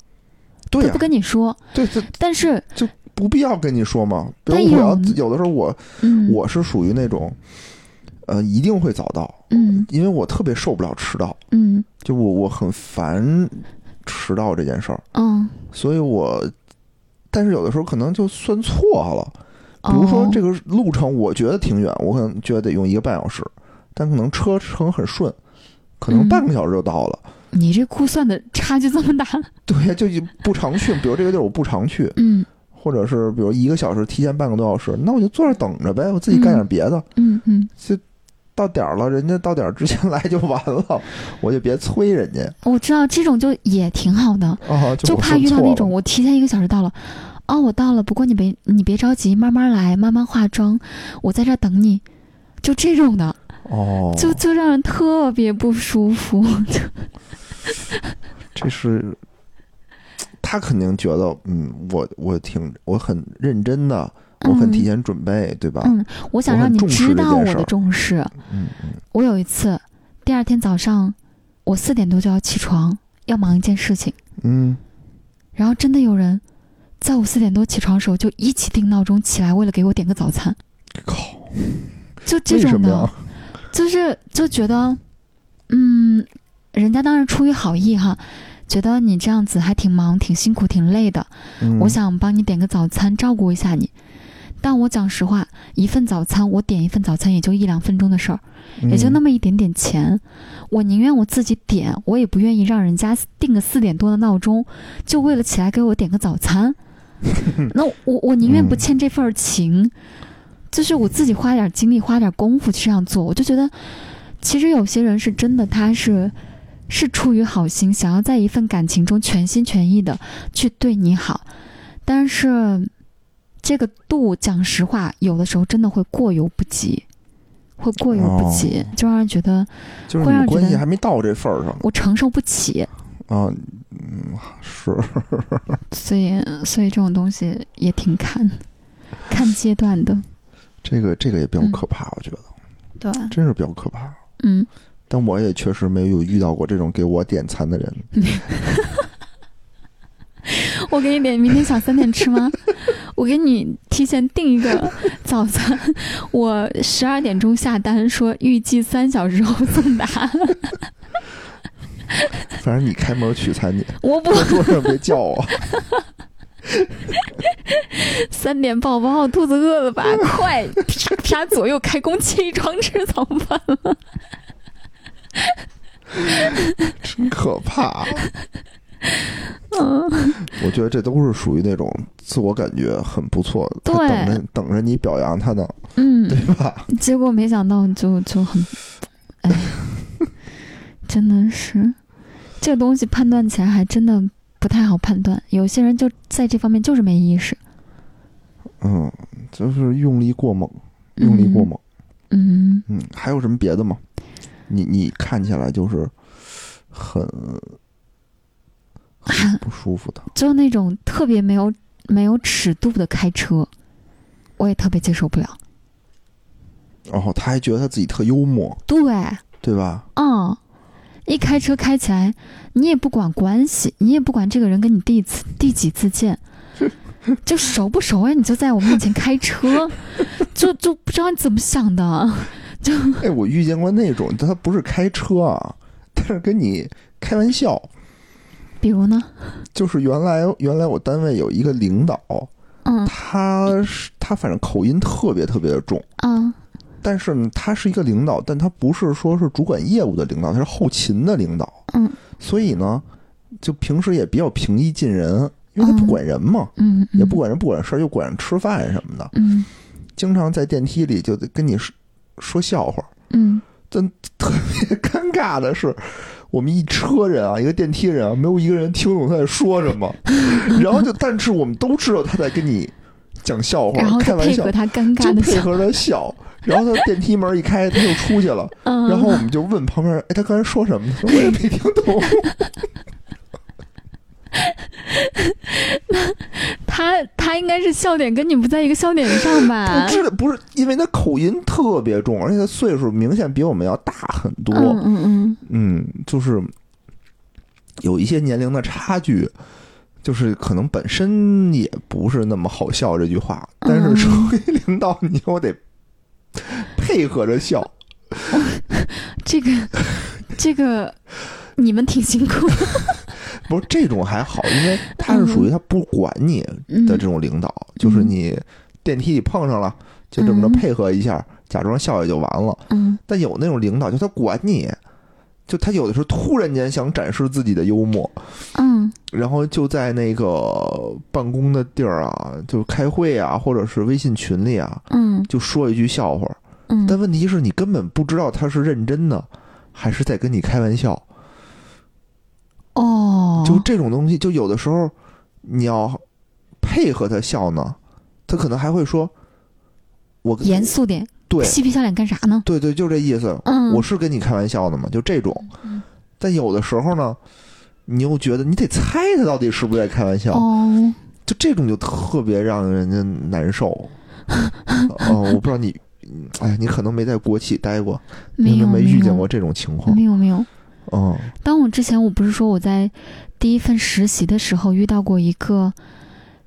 Speaker 2: 对
Speaker 3: 不跟你说，
Speaker 2: 对，这
Speaker 3: 但是就
Speaker 2: 不必要跟你说嘛。比如
Speaker 3: 但
Speaker 2: 我要
Speaker 3: 有
Speaker 2: 有的时候我
Speaker 3: 嗯，
Speaker 2: 我是属于那种，呃，一定会早到，
Speaker 3: 嗯
Speaker 2: 因为我特别受不了迟到，
Speaker 3: 嗯
Speaker 2: 就我我很烦迟到这件事儿，
Speaker 3: 嗯，
Speaker 2: 所以我，但是有的时候可能就算错了，比如说
Speaker 3: 哦。
Speaker 2: 这个路程我觉得挺远，我可能觉得得用一个半小时，但可能车程很顺，可能
Speaker 3: 嗯。
Speaker 2: 半个小时就到了。
Speaker 3: 你这估算的差距这么大，
Speaker 2: 对，就不常去，比如这个地儿我不常去，
Speaker 3: 嗯。
Speaker 2: 或者是比如一个小时提前半个多小时，那我就坐这等着呗，我自己干点别的。
Speaker 3: 嗯嗯，
Speaker 2: 到点儿了，人家到点儿之前 来就完了，我就别催人家
Speaker 3: 我知道这种就也挺好的，
Speaker 2: 啊，
Speaker 3: 就怕遇到那种我提前一个小时到了。哦，我到了，不过你别你别着急，慢慢来，慢慢化妆，我在这儿等你，就这种的，
Speaker 2: 哦，
Speaker 3: 就就让人特别不舒服。
Speaker 2: 这是他肯定觉得，嗯，我我挺我很认真的，我很提前准备，对吧？
Speaker 3: 嗯，我想让你知道我的重视。
Speaker 2: 嗯嗯
Speaker 3: 我有一次，第二天早上，我四点多就要起床，要忙一件事情，
Speaker 2: 嗯，
Speaker 3: 然后真的有人在我四点多起床的时候就一起定闹钟起来，为了给我点个早餐，
Speaker 2: 靠，
Speaker 3: 就这种的？就是就觉得，嗯，人家当然出于好意哈。觉得你这样子还挺忙、挺辛苦、挺累的，
Speaker 2: 嗯
Speaker 3: 我想帮你点个早餐，照顾一下你。但我讲实话，一份早餐我点一份早餐也就一两分钟的事儿，也就那
Speaker 2: 么
Speaker 3: 么一点点钱，我宁愿我自己点，我也不愿意让人家定个四点多的闹钟，就为了起来给我点个早餐。那我我宁愿不欠这份儿情，就是我自己花点精力、花点功夫去这样做。我就觉得，其实有些人是真的，他是是出于好心，想要在一份感情中全心全意的去对你好，但是这个度，讲实话，有的时候真的会过犹不及。会过犹不及，就让人觉得
Speaker 2: 就是关系还没到这份儿上
Speaker 3: 我承受不起，
Speaker 2: 啊，嗯，是，
Speaker 3: 所以所以这种东西也挺看 看阶段的，
Speaker 2: 这个这个也比较
Speaker 3: 嗯
Speaker 2: 可怕，我觉得
Speaker 3: 对，
Speaker 2: 真是比较可怕。
Speaker 3: 嗯，
Speaker 2: 但我也确实没有遇到过这种给我点餐的人。
Speaker 3: 我给你点，明天想三点吃吗？我给你提前订一个早餐，我十二点钟下单，说预计三小时后送达。
Speaker 2: 反正你开门取餐去，
Speaker 3: 我不，
Speaker 2: 在桌上别叫我。
Speaker 3: 三点宝宝，肚子饿了吧？快，啪啪左右开弓起床吃早饭了。
Speaker 2: 真可怕。
Speaker 3: 嗯，
Speaker 2: 我觉得这都是属于那种自我感觉很不错
Speaker 3: 对
Speaker 2: 等着等着你表扬他呢，
Speaker 3: 嗯，
Speaker 2: 对吧？
Speaker 3: 结果没想到就就很，哎，真的是这个东西判断起来还真的不太好判断。有些人就在这方面就是没意识，
Speaker 2: 嗯，就是用力过猛，用力过猛。
Speaker 3: 嗯，
Speaker 2: 嗯，还有什么别的吗？你你看起来就是很很 不舒服的。
Speaker 3: 就那种特别没有没有尺度的开车，我也特别接受不了。
Speaker 2: 然后他还觉得他自己特幽默，
Speaker 3: 对，
Speaker 2: 对吧？
Speaker 3: 嗯，一开车开起来，你也不管关系，你也不管这个人跟你第一次 第几次见，就熟不熟啊，你就在我面前开车，就就不知道你怎么想的。
Speaker 2: 就哎，我遇见过那种，他不是开车啊，他是跟你开玩笑。
Speaker 3: 比如呢，
Speaker 2: 就是原来原来我单位有一个领导，
Speaker 3: 嗯。
Speaker 2: 他是他反正口音特别特别的重，
Speaker 3: 嗯。
Speaker 2: 但是呢，他是一个领导，但他不是说是主管业务的领导，他是后勤的领导，
Speaker 3: 嗯。
Speaker 2: 所以呢，就平时也比较平易近人，因为他不管人嘛，
Speaker 3: 嗯，
Speaker 2: 也不管人不管事儿，就管人吃饭什么的，
Speaker 3: 嗯。
Speaker 2: 经常在电梯里就得跟你说说笑话。
Speaker 3: 嗯。
Speaker 2: 但特别尴尬的是，我们一车人啊，一个电梯人啊，没有一个人听懂他在说什么。然后就，但是我们都知道他在跟你讲笑话，
Speaker 3: 然后
Speaker 2: 开玩笑
Speaker 3: 就配合，他尴尬的笑，
Speaker 2: 配合他笑。然后他电梯门一开，他就出去了。
Speaker 3: 嗯，
Speaker 2: 然后我们就问旁边人：“哎，他刚才说什么？”呢：“我也没听懂。
Speaker 3: 他他应该是笑点跟你不在一个笑点上吧
Speaker 2: 不？是，不是因为他口音特别重，而且他岁数明显比我们要大很多。
Speaker 3: 嗯嗯嗯
Speaker 2: 嗯，就是有一些年龄的差距，就是可能本身也不是那么好笑这句话，但是
Speaker 3: 嗯
Speaker 2: 作为领导，你我得配合着笑。
Speaker 3: 这个这个你们挺辛苦的，
Speaker 2: 不是这种还好，因为他是属于他不管你
Speaker 3: 嗯
Speaker 2: 的这种领导，就是你电梯里碰上了，就这么着
Speaker 3: 嗯
Speaker 2: 配合一下，假装笑也就完了。
Speaker 3: 嗯
Speaker 2: 但有那种领导，就他管你，就他有的时候突然间想展示自己的幽默，
Speaker 3: 嗯
Speaker 2: 然后就在那个办公的地儿啊，就开会啊，或者是微信群里啊，
Speaker 3: 嗯
Speaker 2: 就说一句笑话。
Speaker 3: 嗯，
Speaker 2: 但问题是你根本不知道他是认真的，还是在跟你开玩笑。
Speaker 3: 哦，
Speaker 2: 就这种东西，就有的时候你要配合他笑呢，他可能还会说：“我
Speaker 3: 严肃点，
Speaker 2: 对
Speaker 3: 嬉皮笑脸干啥呢？
Speaker 2: 对对，就这意思。
Speaker 3: 嗯，
Speaker 2: 我是跟你开玩笑的嘛，就这种。
Speaker 3: 嗯
Speaker 2: 但有的时候呢，你又觉得你得猜他到底是不是在开玩笑。
Speaker 3: 哦，
Speaker 2: 就这种就特别让人家难受。哦，我不知道你，嗯哎，你可能没在国企待过，你
Speaker 3: 没有
Speaker 2: 没遇见过这种情况
Speaker 3: 没。有没有。
Speaker 2: 嗯
Speaker 3: 当我之前我不是说我在第一份实习的时候遇到过一个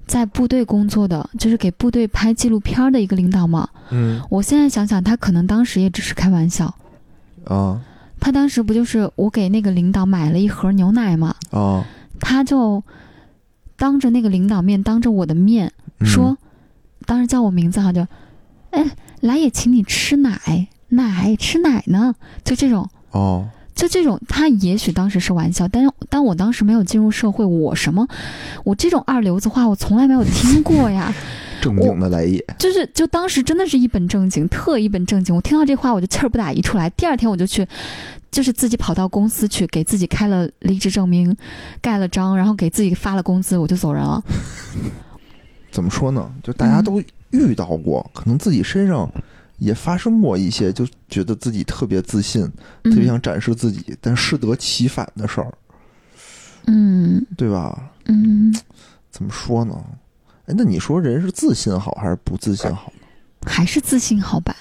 Speaker 3: 在部队工作的，就是给部队拍纪录片的一个领导嘛。
Speaker 2: 嗯。
Speaker 3: 我现在想想，他可能当时也只是开玩笑。
Speaker 2: 啊
Speaker 3: 他当时不就是我给那个领导买了一盒牛奶嘛，
Speaker 2: 哦，
Speaker 3: 他就当着那个领导面，当着我的面
Speaker 2: 嗯。
Speaker 3: 说，当时叫我名字哈，就，哎，来也请你吃奶，奶吃奶呢，就这种。
Speaker 2: 哦，
Speaker 3: 就这种，他也许当时是玩笑，但是但我当时没有进入社会，我什么，我这种二流子话我从来没有听过呀。
Speaker 2: 正经的来也。
Speaker 3: 就是就当时真的是一本正经，特一本正经。我听到这话我就气儿不打一处来。第二天我就去，就是自己跑到公司去给自己开了离职证明，盖了章，然后给自己发了工资，我就走人了。
Speaker 2: 怎么说呢？就大家
Speaker 3: 嗯
Speaker 2: 都遇到过，可能自己身上也发生过一些，就觉得自己特别自信，特别
Speaker 3: 嗯
Speaker 2: 想展示自己，但适得其反的事儿，
Speaker 3: 嗯
Speaker 2: 对吧？
Speaker 3: 嗯，
Speaker 2: 怎么说呢？哎，那你说人是自信好还是不自信好？
Speaker 3: 还是自信好吧。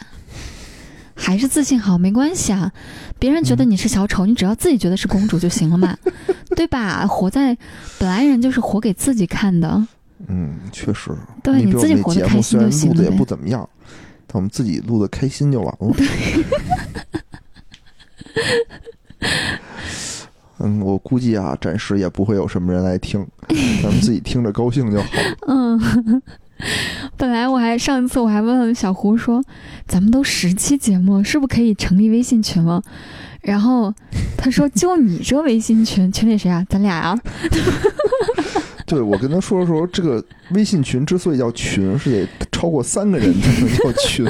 Speaker 3: 还是自信好，没关系啊。别人觉得你是小丑，你只要自己觉得是公主就行了嘛，对吧？活在本来人就是活给自己看的，
Speaker 2: 嗯，确实。
Speaker 3: 对
Speaker 2: 你
Speaker 3: 自己活得开心就
Speaker 2: 虽然录的也
Speaker 3: 行了呗
Speaker 2: 不怎么样，我们自己录的开心就完了。嗯，我估计啊，暂时也不会有什么人来听，咱们自己听着高兴就好。
Speaker 3: 嗯，本来我还上一次我还问小胡说，咱们都十期节目，是不是可以成立微信群了？然后他说，就你这微信群，群里谁啊？咱俩啊？
Speaker 2: 对，我跟他说说，这个微信群之所以叫群，是得超过三个人才能叫群，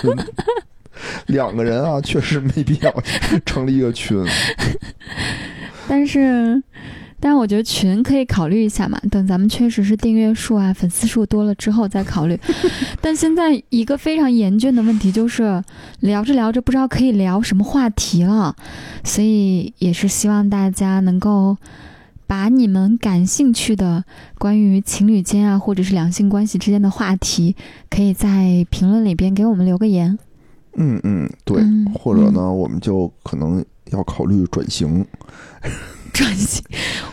Speaker 2: 两个人啊，确实没必要成立一个群。
Speaker 3: 但是，但是我觉得群可以考虑一下嘛，等咱们确实是订阅数啊、粉丝数多了之后再考虑。但现在一个非常严峻的问题就是，聊着聊着不知道可以聊什么话题了，所以也是希望大家能够把你们感兴趣的关于情侣间啊，或者是两性关系之间的话题，可以在评论里边给我们留个言。
Speaker 2: 嗯嗯，对，
Speaker 3: 嗯
Speaker 2: 或者呢，我们就可能要考虑转型，
Speaker 3: 转型，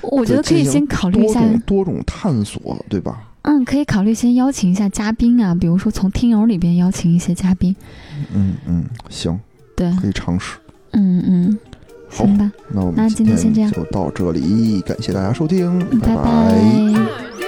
Speaker 3: 我觉得可以先考虑一下，
Speaker 2: 多种多种探索，对吧？
Speaker 3: 嗯，可以考虑先邀请一下嘉宾啊，比如说从听友里边邀请一些嘉宾。
Speaker 2: 嗯嗯，行，
Speaker 3: 对，
Speaker 2: 可以尝试。
Speaker 3: 嗯嗯，
Speaker 2: 好
Speaker 3: 行吧，
Speaker 2: 那我们
Speaker 3: 那今天先这样。
Speaker 2: 就到这里，感谢大家收听，拜
Speaker 3: 拜